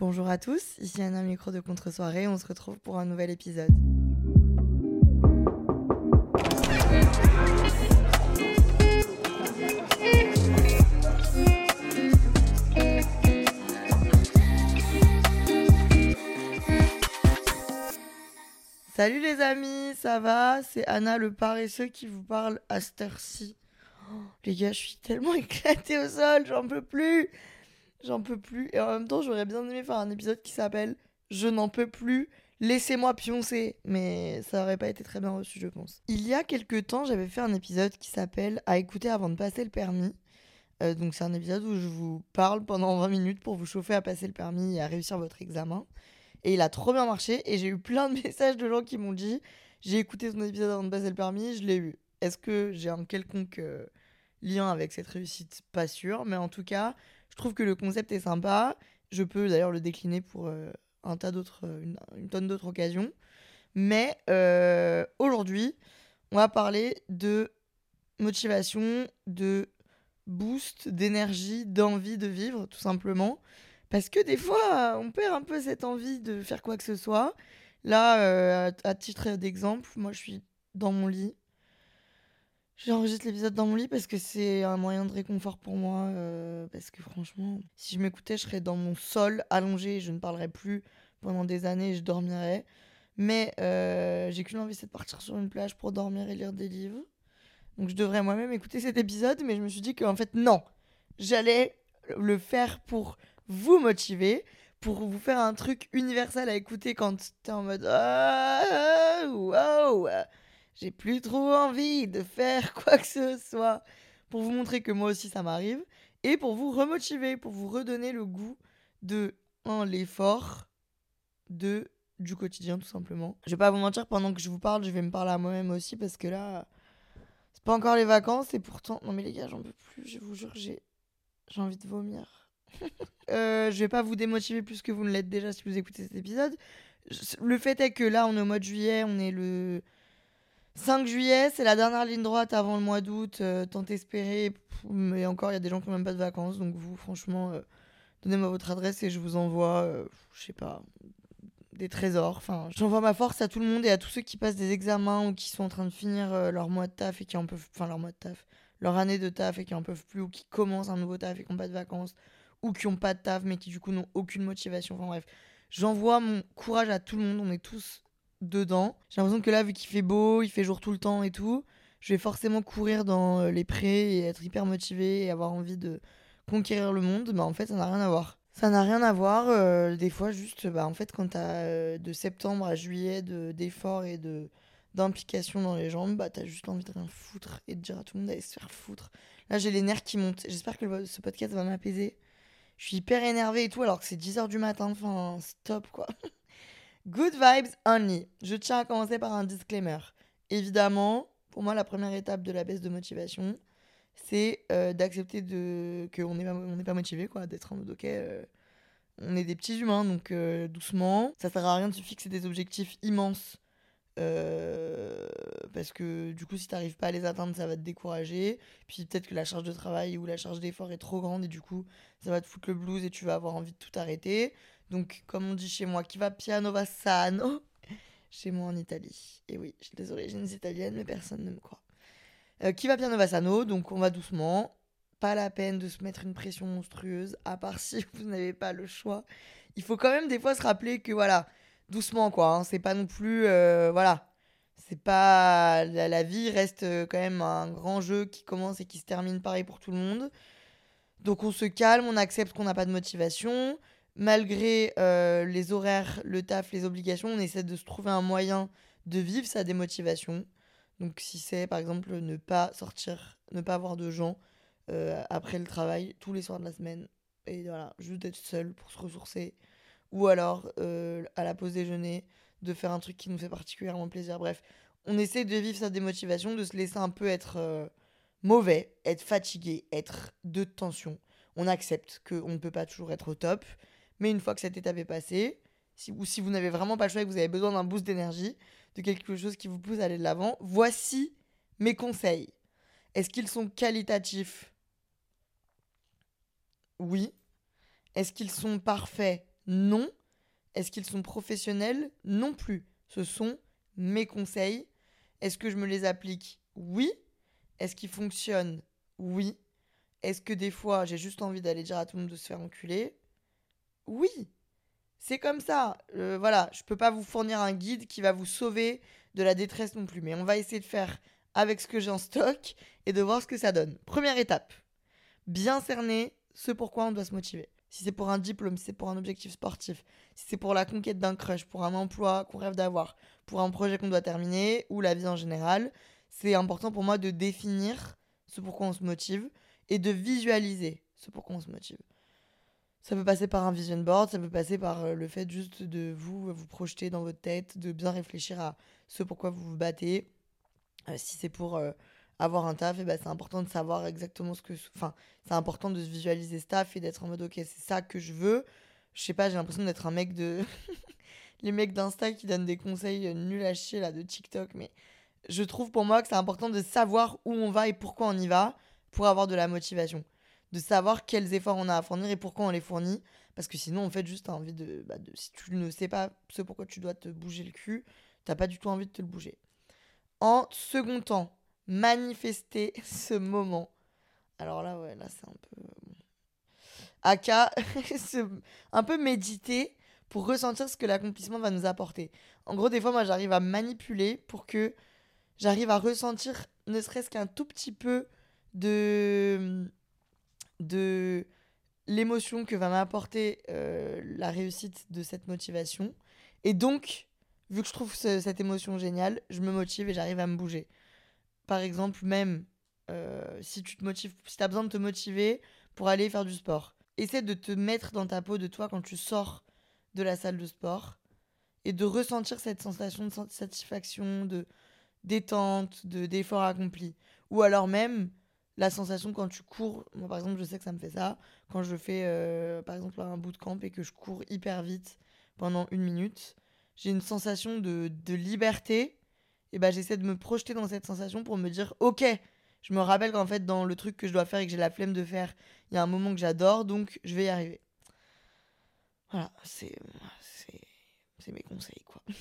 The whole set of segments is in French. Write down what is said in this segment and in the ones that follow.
Bonjour à tous, ici Anna Micro de Contre-soirée, on se retrouve pour un nouvel épisode. Salut les amis, ça va? C'est Anna le paresseux qui vous parle à cette heure-ci. Oh, les gars, je suis tellement éclatée au sol, j'en peux plus J'en peux plus. Et en même temps, j'aurais bien aimé faire un épisode qui s'appelle Je n'en peux plus, laissez-moi pioncer. Mais ça aurait pas été très bien reçu, je pense. Il y a quelques temps, j'avais fait un épisode qui s'appelle À écouter avant de passer le permis. Euh, donc c'est un épisode où je vous parle pendant 20 minutes pour vous chauffer à passer le permis et à réussir votre examen. Et il a trop bien marché et j'ai eu plein de messages de gens qui m'ont dit j'ai écouté ton épisode avant de passer le permis, je l'ai eu. Est-ce que j'ai un quelconque euh, lien avec cette réussite? Pas sûr, mais en tout cas, je trouve que le concept est sympa. Je peux d'ailleurs le décliner pour euh, un tas d'autres, euh, une, tonne d'autres occasions. Mais euh, aujourd'hui, on va parler de motivation, de boost, d'énergie, d'envie de vivre, tout simplement. Parce que des fois, on perd un peu cette envie de faire quoi que ce soit. Là, à titre d'exemple, moi je suis dans mon lit. J'enregistre l'épisode dans mon lit parce que c'est un moyen de réconfort pour moi. euh, parce que franchement, si je m'écoutais, je serais dans mon sol, allongé, je ne parlerais plus pendant des années, je dormirais. Mais euh, j'ai qu'une envie, c'est de partir sur une plage pour dormir et lire des livres. Donc je devrais moi-même écouter cet épisode, mais je me suis dit qu'en fait, non. J'allais le faire pour vous motiver, pour vous faire un truc universel à écouter quand t'es en mode ah, wow, j'ai plus trop envie de faire quoi que ce soit, pour vous montrer que moi aussi ça m'arrive, et pour vous remotiver, pour vous redonner le goût de l'effort, de du quotidien tout simplement. Je vais pas vous mentir, pendant que je vous parle, je vais me parler à moi-même aussi parce que là, c'est pas encore les vacances et pourtant, non mais les gars, j'en peux plus, je vous jure, j'ai j'ai envie de vomir. Euh, je vais pas vous démotiver plus que vous ne l'êtes déjà si vous écoutez cet épisode. Le fait est que là, on est au mois de juillet, on est le 5 juillet, c'est la dernière ligne droite avant le mois d'août, euh, tant espéré. Mais encore, il y a des gens qui n'ont même pas de vacances, donc vous, franchement, euh, donnez-moi votre adresse et je vous envoie, euh, je sais pas, des trésors. Enfin, j'envoie ma force à tout le monde et à tous ceux qui passent des examens ou qui sont en train de finir euh, leur mois de taf et qui en peuvent, enfin leur mois de taf, leur année de taf et qui en peuvent plus ou qui commencent un nouveau taf et qui n'ont pas de vacances ou qui n'ont pas de taf mais qui du coup n'ont aucune motivation. Enfin bref, j'envoie mon courage à tout le monde. On est tous dedans. J'ai l'impression que là, vu qu'il fait beau, il fait jour tout le temps et tout, je vais forcément courir dans euh, les prés et être hyper motivé et avoir envie de conquérir le monde. Bah en fait, ça n'a rien à voir. Ça n'a rien à voir. euh, des fois, juste, bah en fait, quand t'as euh, de septembre à juillet de- d'efforts et de d'implication dans les jambes, bah t'as juste envie de rien foutre et de dire à tout le monde d'aller se faire foutre. Là, j'ai les nerfs qui montent. J'espère que ce podcast va m'apaiser. Je suis hyper énervée et tout alors que c'est 10h du matin. Enfin, stop quoi. Good vibes only. Je tiens à commencer par un disclaimer. Évidemment, pour moi, la première étape de la baisse de motivation, c'est euh, d'accepter de... qu'on n'est pas, motivé, quoi, d'être en mode ok, euh, on est des petits humains, donc euh, doucement. Ça sert à rien de se fixer des objectifs immenses. parce que du coup, si t'arrives pas à les atteindre, ça va te décourager. Puis peut-être que la charge de travail ou la charge d'effort est trop grande et du coup, ça va te foutre le blues et tu vas avoir envie de tout arrêter. Donc, comme on dit chez moi, qui va piano va sano. Chez moi en Italie. Et oui, j'ai des origines italiennes, mais personne ne me croit. Euh, qui va piano va sano, donc on va doucement. Pas la peine de se mettre une pression monstrueuse, à part si vous n'avez pas le choix. Il faut quand même des fois se rappeler que voilà, doucement quoi. hein, c'est pas non plus. euh, voilà. C'est pas. La, la vie reste euh, quand même un grand jeu qui commence et qui se termine pareil pour tout le monde. Donc on se calme, on accepte qu'on n'a pas de motivation. Malgré euh, les horaires, le taf, les obligations, on essaie de se trouver un moyen de vivre sa démotivation. Donc si c'est par exemple ne pas sortir, ne pas avoir de gens euh, après le travail tous les soirs de la semaine, Et voilà, juste d'être seul pour se ressourcer. Ou alors, euh, à la pause déjeuner, de faire un truc qui nous fait particulièrement plaisir. Bref, on essaie de vivre sa démotivation, de se laisser un peu être mauvais, être fatigué, être de tension. On accepte qu'on ne peut pas toujours être au top, mais une fois que cette étape est passée, ou si vous n'avez vraiment pas le choix et que vous avez besoin d'un boost d'énergie, de quelque chose qui vous pousse à aller de l'avant, voici mes conseils. Est-ce qu'ils sont qualitatifs? Oui. Est-ce qu'ils sont parfaits? Non. Est-ce qu'ils sont professionnels? Non plus. Ce sont mes conseils. Est-ce que je me les applique? Oui. Est-ce qu'ils fonctionnent? Oui. Est-ce que des fois j'ai juste envie d'aller dire à tout le monde de se faire enculer? Oui. C'est comme ça. Euh, voilà, je peux pas vous fournir un guide qui va vous sauver de la détresse non plus. Mais on va essayer de faire avec ce que j'ai en stock et de voir ce que ça donne. Première étape, bien cerner ce pourquoi on doit se motiver. Si c'est pour un diplôme, si c'est pour un objectif sportif, si c'est pour la conquête d'un crush, pour un emploi qu'on rêve d'avoir, pour un projet qu'on doit terminer ou la vie en général, c'est important pour moi de définir ce pourquoi on se motive et de visualiser ce pourquoi on se motive. Ça peut passer par un vision board, ça peut passer par euh, le fait juste de vous vous projeter dans votre tête, de bien réfléchir à ce pourquoi vous vous battez. Euh, si c'est pour euh, avoir un taf, eh ben, c'est important de savoir exactement ce que. Enfin, c'est important de se visualiser ce taf et d'être en mode ok, c'est ça que je veux. Je sais pas, j'ai l'impression d'être un mec de. Les mecs d'Insta qui donnent des conseils nuls à chier là de TikTok, mais je trouve pour moi que c'est important de savoir où on va et pourquoi on y va pour avoir de la motivation de savoir quels efforts on a à fournir et pourquoi on les fournit. Parce que sinon, en fait, juste, envie de, bah, de, Si tu ne sais pas ce pourquoi tu dois te bouger le cul, t'as pas du tout envie de te le bouger. En second temps, manifester ce moment. Alors là, ouais, là, c'est un peu. Aka, un peu méditer pour ressentir ce que l'accomplissement va nous apporter. En gros, des fois, moi, j'arrive à manipuler pour que j'arrive à ressentir ne serait-ce qu'un tout petit peu de de l'émotion que va m'apporter euh, la réussite de cette motivation. Et donc, vu que je trouve cette émotion géniale, je me motive et j'arrive à me bouger. Par exemple, même euh, si tu te motives, si as besoin de te motiver pour aller faire du sport, essaie de te mettre dans ta peau de toi quand tu sors de la salle de sport et de ressentir cette sensation de satisfaction, de détente, de d'effort accompli. Ou alors même, la sensation quand tu cours, moi par exemple je sais que ça me fait ça, quand je fais euh, par exemple un bootcamp et que je cours hyper vite pendant une minute, j'ai une sensation de, liberté, et bah j'essaie de me projeter dans cette sensation pour me dire ok, je me rappelle qu'en fait dans le truc que je dois faire et que j'ai la flemme de faire, il y a un moment que j'adore, donc je vais y arriver. Voilà, c'est c'est mes conseils quoi.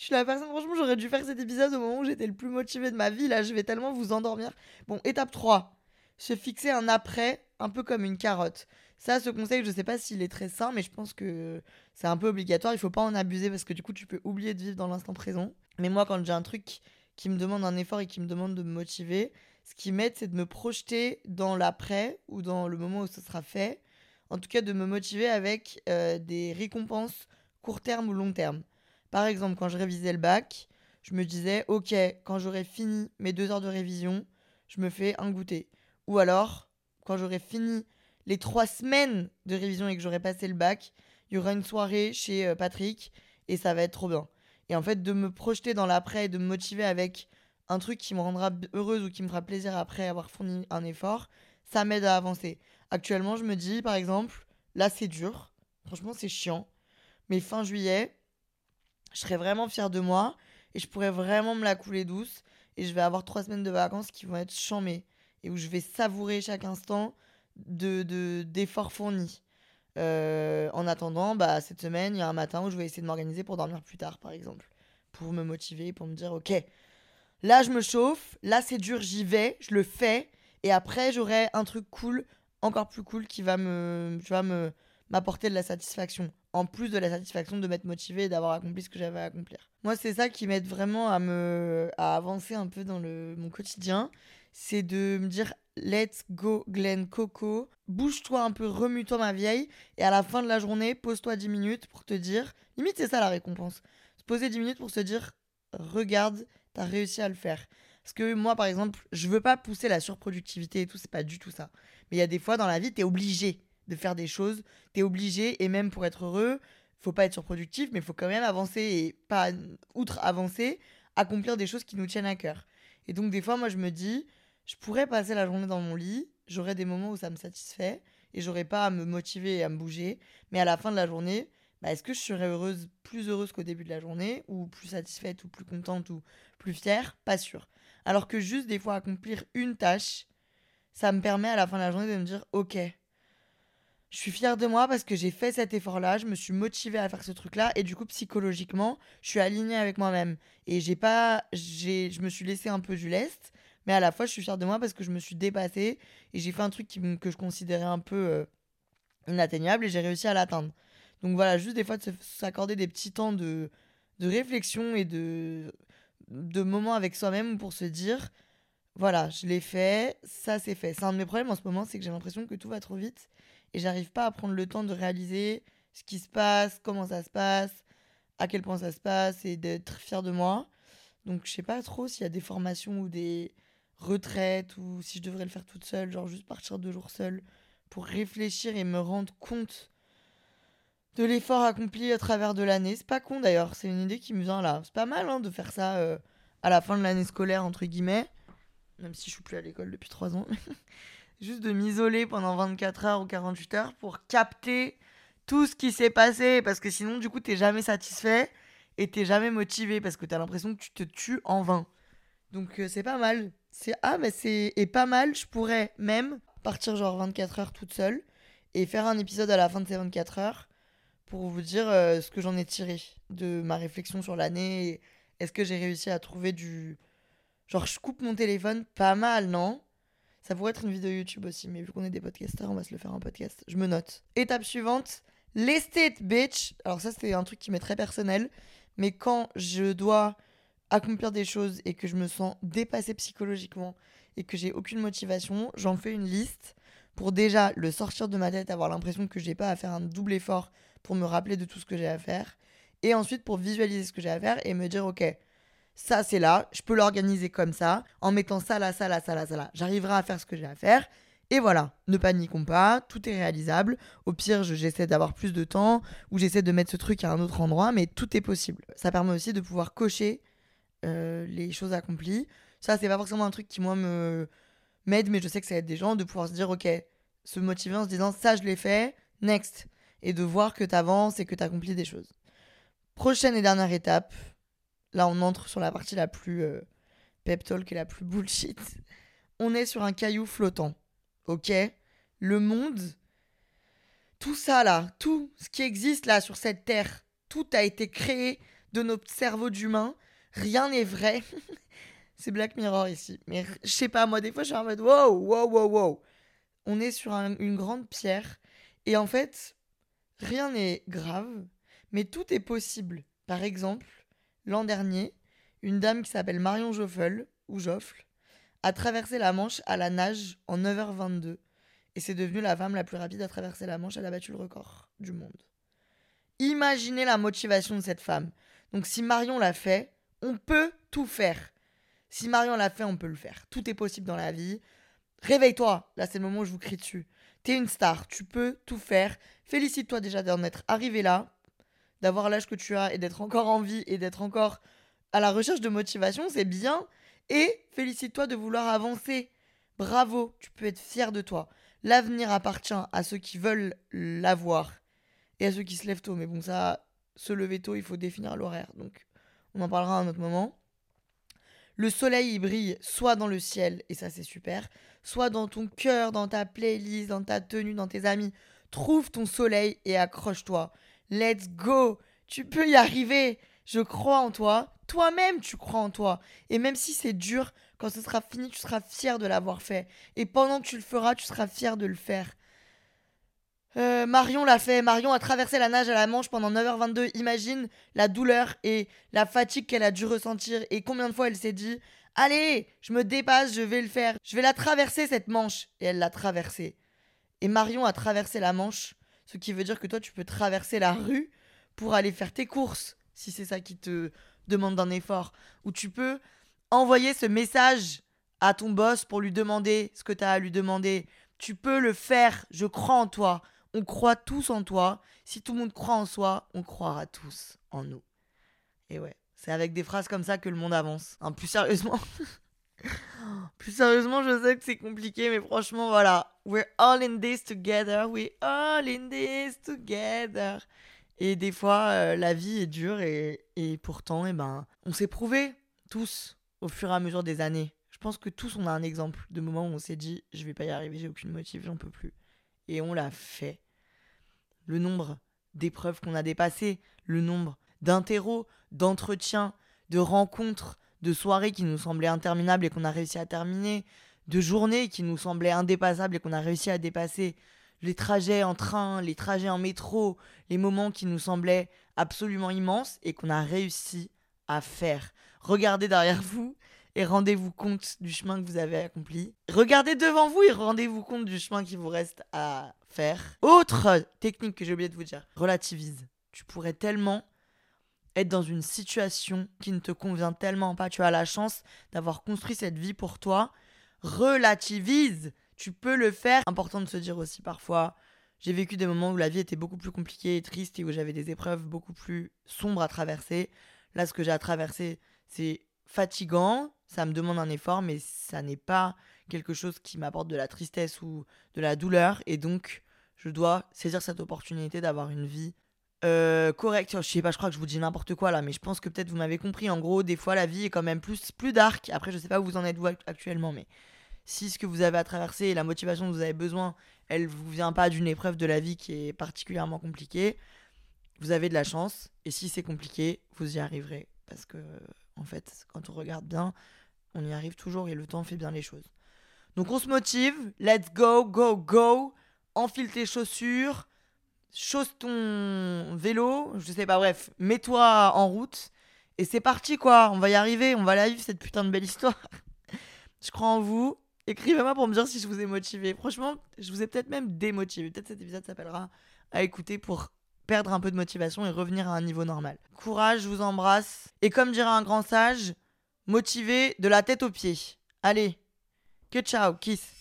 Je suis la personne, franchement, j'aurais dû faire cet épisode au moment où j'étais le plus motivée de ma vie. Là, je vais tellement vous endormir. Bon, étape 3. Se fixer un après, un peu comme une carotte. Ça, ce conseil, je sais pas s'il est très sain, mais je pense que c'est un peu obligatoire. Il faut pas en abuser parce que du coup, tu peux oublier de vivre dans l'instant présent. Mais moi, quand j'ai un truc qui me demande un effort et qui me demande de me motiver, ce qui m'aide, c'est de me projeter dans l'après ou dans le moment où ce sera fait. En tout cas, de me motiver avec euh, des récompenses court terme ou long terme. Par exemple, quand je révisais le bac, je me disais, ok, quand j'aurai fini mes deux heures de révision, je me fais un goûter. Ou alors, quand j'aurai fini les trois semaines de révision et que j'aurai passé le bac, il y aura une soirée chez euh, Patrick et ça va être trop bien. Et en fait, de me projeter dans l'après et de me motiver avec un truc qui me rendra heureuse ou qui me fera plaisir après avoir fourni un effort, ça m'aide à avancer. Actuellement, je me dis, par exemple, là c'est dur, franchement c'est chiant, mais fin juillet, je serais vraiment fière de moi et je pourrais vraiment me la couler douce et je vais avoir trois semaines de vacances qui vont être chamées et où je vais savourer chaque instant de d'efforts fournis. Euh, en attendant, bah, cette semaine, il y a un matin où je vais essayer de m'organiser pour dormir plus tard, par exemple. Pour me motiver, pour me dire, ok, là je me chauffe, là c'est dur, j'y vais, je le fais, et après j'aurai un truc cool, encore plus cool, qui va me, tu me, m'apporter de la satisfaction. En plus de la satisfaction de m'être motivé et d'avoir accompli ce que j'avais à accomplir. Moi, c'est ça qui m'aide vraiment à me à avancer un peu dans le, mon quotidien. C'est de me dire let's go Glen Coco, bouge-toi un peu, remue-toi ma vieille, et à la fin de la journée, pose-toi 10 minutes pour te dire, limite c'est ça la récompense, se poser 10 minutes pour se dire, regarde, t'as réussi à le faire. Parce que moi, par exemple, je veux pas pousser la surproductivité et tout, c'est pas du tout ça. Mais il y a des fois dans la vie, t'es obligé de faire des choses. T'es obligé, et même pour être heureux, faut pas être surproductif, mais faut quand même avancer et pas outre avancer, accomplir des choses qui nous tiennent à cœur. Et donc des fois, moi, je me dis, je pourrais passer la journée dans mon lit, j'aurais des moments où ça me satisfait et j'aurais pas à me motiver et à me bouger, mais à la fin de la journée, bah, est-ce que je serais heureuse, plus heureuse qu'au début de la journée, ou plus satisfaite, ou plus contente, ou plus fière? Pas sûr. Alors que juste des fois accomplir une tâche, ça me permet à la fin de la journée de me dire, ok, je suis fière de moi parce que j'ai fait cet effort-là, je me suis motivée à faire ce truc-là et du coup psychologiquement, je suis alignée avec moi-même et j'ai pas je me suis laissé un peu du lest, mais à la fois je suis fière de moi parce que je me suis dépassée et j'ai fait un truc que je considérais un peu euh, inatteignable et j'ai réussi à l'atteindre. Donc voilà, juste des fois de s'accorder des petits temps de de réflexion et de de moments avec soi-même pour se dire voilà, je l'ai fait, ça c'est fait. C'est un de mes problèmes en ce moment, c'est que j'ai l'impression que tout va trop vite et j'arrive pas à prendre le temps de réaliser ce qui se passe, comment ça se passe, à quel point ça se passe et d'être fier de moi. Donc je sais pas trop s'il y a des formations ou des retraites ou si je devrais le faire toute seule, genre juste partir deux jours seule pour réfléchir et me rendre compte de l'effort accompli à travers de l'année. C'est pas con d'ailleurs, c'est une idée qui me vient là. C'est pas mal hein, de faire ça euh, à la fin de l'année scolaire, entre guillemets, même si je suis plus à l'école depuis trois ans. juste de m'isoler pendant 24 heures ou 48 heures pour capter tout ce qui s'est passé. Parce que sinon, du coup, t'es jamais satisfait et t'es jamais motivé parce que t'as l'impression que tu te tues en vain. Donc, euh, c'est pas mal. C'est ah, mais c'est et pas mal. Je pourrais même partir genre 24 heures toute seule et faire un épisode à la fin de ces 24 heures pour vous dire euh, ce que j'en ai tiré de ma réflexion sur l'année. Est-ce que j'ai réussi à trouver du. Genre, je coupe mon téléphone pas mal, non? Ça pourrait être une vidéo YouTube aussi, mais vu qu'on est des podcasters, on va se le faire en podcast. Je me note. Étape suivante, l'estate bitch. Alors ça, c'est un truc qui m'est très personnel, mais quand je dois accomplir des choses et que je me sens dépassée psychologiquement et que j'ai aucune motivation, j'en fais une liste pour déjà le sortir de ma tête, avoir l'impression que j'ai pas à faire un double effort pour me rappeler de tout ce que j'ai à faire, et ensuite pour visualiser ce que j'ai à faire et me dire ok, ça c'est là, je peux l'organiser comme ça, en mettant ça là, ça là, ça là, ça là. J'arriverai à faire ce que j'ai à faire. Et voilà, ne paniquons pas, tout est réalisable. Au pire, j'essaie d'avoir plus de temps ou j'essaie de mettre ce truc à un autre endroit, mais tout est possible. Ça permet aussi de pouvoir cocher euh, les choses accomplies. Ça, c'est pas forcément un truc qui, moi, me m'aide, mais je sais que ça aide des gens de pouvoir se dire, ok, se motiver en se disant, ça, je l'ai fait, next. Et de voir que tu avances et que tu accomplis des choses. Prochaine et dernière étape, Là, on entre sur la partie la plus euh, pep talk et la plus bullshit. On est sur un caillou flottant. Ok? Le monde, tout ça là, tout ce qui existe là sur cette terre, tout a été créé de notre cerveau d'humain. Rien n'est vrai. C'est Black Mirror ici. Mais je sais pas, moi, des fois, je suis en mode wow, wow, wow, wow. On est sur une grande pierre. Et en fait, rien n'est grave, mais tout est possible. Par exemple, l'an dernier, une dame qui s'appelle Marion Joffel, ou Joffle, a traversé la Manche à la nage en 9h22. Et c'est devenu la femme la plus rapide à traverser la Manche. Elle a battu le record du monde. Imaginez la motivation de cette femme. Donc si Marion l'a fait, on peut tout faire. Si Marion l'a fait, on peut le faire. Tout est possible dans la vie. Réveille-toi. Là, c'est le moment où je vous crie dessus. T'es une star. Tu peux tout faire. Félicite-toi déjà d'en être arrivé là d'avoir l'âge que tu as et d'être encore en vie et d'être encore à la recherche de motivation, c'est bien. Et félicite-toi de vouloir avancer. Bravo, tu peux être fier de toi. L'avenir appartient à ceux qui veulent l'avoir et à ceux qui se lèvent tôt. Mais bon, ça, se lever tôt, il faut définir l'horaire. Donc, on en parlera à un autre moment. Le soleil, il brille soit dans le ciel, et ça c'est super, soit dans ton cœur, dans ta playlist, dans ta tenue, dans tes amis. Trouve ton soleil et accroche-toi. Let's go. Tu peux y arriver. Je crois en toi. Toi-même, tu crois en toi. Et même si c'est dur, quand ce sera fini, tu seras fier de l'avoir fait. Et pendant que tu le feras, tu seras fier de le faire. Euh, Marion l'a fait. Marion a traversé la nage à la Manche pendant 9h22. Imagine la douleur et la fatigue qu'elle a dû ressentir. Et combien de fois elle s'est dit Allez, je me dépasse, je vais le faire. Je vais la traverser cette Manche. Et elle l'a traversée. Et Marion a traversé la Manche ce qui veut dire que toi, tu peux traverser la rue pour aller faire tes courses, si c'est ça qui te demande d'un effort. Ou tu peux envoyer ce message à ton boss pour lui demander ce que tu as à lui demander. Tu peux le faire, je crois en toi. On croit tous en toi. Si tout le monde croit en soi, on croira tous en nous. Et ouais, c'est avec des phrases comme ça que le monde avance. Hein, plus sérieusement. plus sérieusement, je sais que c'est compliqué, mais franchement, voilà. We're all in this together. We're all in this together. Et des fois, euh, la vie est dure et, et pourtant, eh ben, on s'est prouvé tous au fur et à mesure des années. Je pense que tous on a un exemple de moment où on s'est dit je vais pas y arriver, j'ai aucune motive, j'en peux plus. Et on l'a fait. Le nombre d'épreuves qu'on a dépassées, le nombre d'interros, d'entretiens, de rencontres, de soirées qui nous semblaient interminables et qu'on a réussi à terminer, de journées qui nous semblaient indépassables et qu'on a réussi à dépasser, les trajets en train, les trajets en métro, les moments qui nous semblaient absolument immenses et qu'on a réussi à faire. Regardez derrière vous et rendez-vous compte du chemin que vous avez accompli. Regardez devant vous et rendez-vous compte du chemin qui vous reste à faire. Autre technique que j'ai oublié de vous dire, relativise. Tu pourrais tellement être dans une situation qui ne te convient tellement pas. Tu as la chance d'avoir construit cette vie pour toi. Relativise. Tu peux le faire. Important de se dire aussi parfois, j'ai vécu des moments où la vie était beaucoup plus compliquée et triste et où j'avais des épreuves beaucoup plus sombres à traverser. Là, ce que j'ai à traverser, c'est fatigant, ça me demande un effort, mais ça n'est pas quelque chose qui m'apporte de la tristesse ou de la douleur. Et donc, je dois saisir cette opportunité d'avoir une vie euh, correcte. Je sais pas, je crois que je vous dis n'importe quoi là, mais je pense que peut-être vous m'avez compris. En gros, des fois, la vie est quand même plus, plus dark. Après, je sais pas où vous en êtes vous actuellement, mais si ce que vous avez à traverser et la motivation dont vous avez besoin, elle vous vient pas d'une épreuve de la vie qui est particulièrement compliquée, vous avez de la chance. Et si c'est compliqué, vous y arriverez. Parce que, en fait, quand on regarde bien, on y arrive toujours et le temps fait bien les choses. Donc on se motive, let's go, go, go. Enfile tes chaussures, chausse ton vélo, je sais pas, bref, mets-toi en route. Et c'est parti quoi, on va y arriver, on va la vivre cette putain de belle histoire. je crois en vous, Écrivez-moi pour me dire si je vous ai motivé. Franchement, je vous ai peut-être même démotivé. Peut-être cet épisode s'appellera à écouter pour perdre un peu de motivation et revenir à un niveau normal. Courage, je vous embrasse. Et comme dirait un grand sage, motivé de la tête aux pieds. Allez, que ciao, kiss.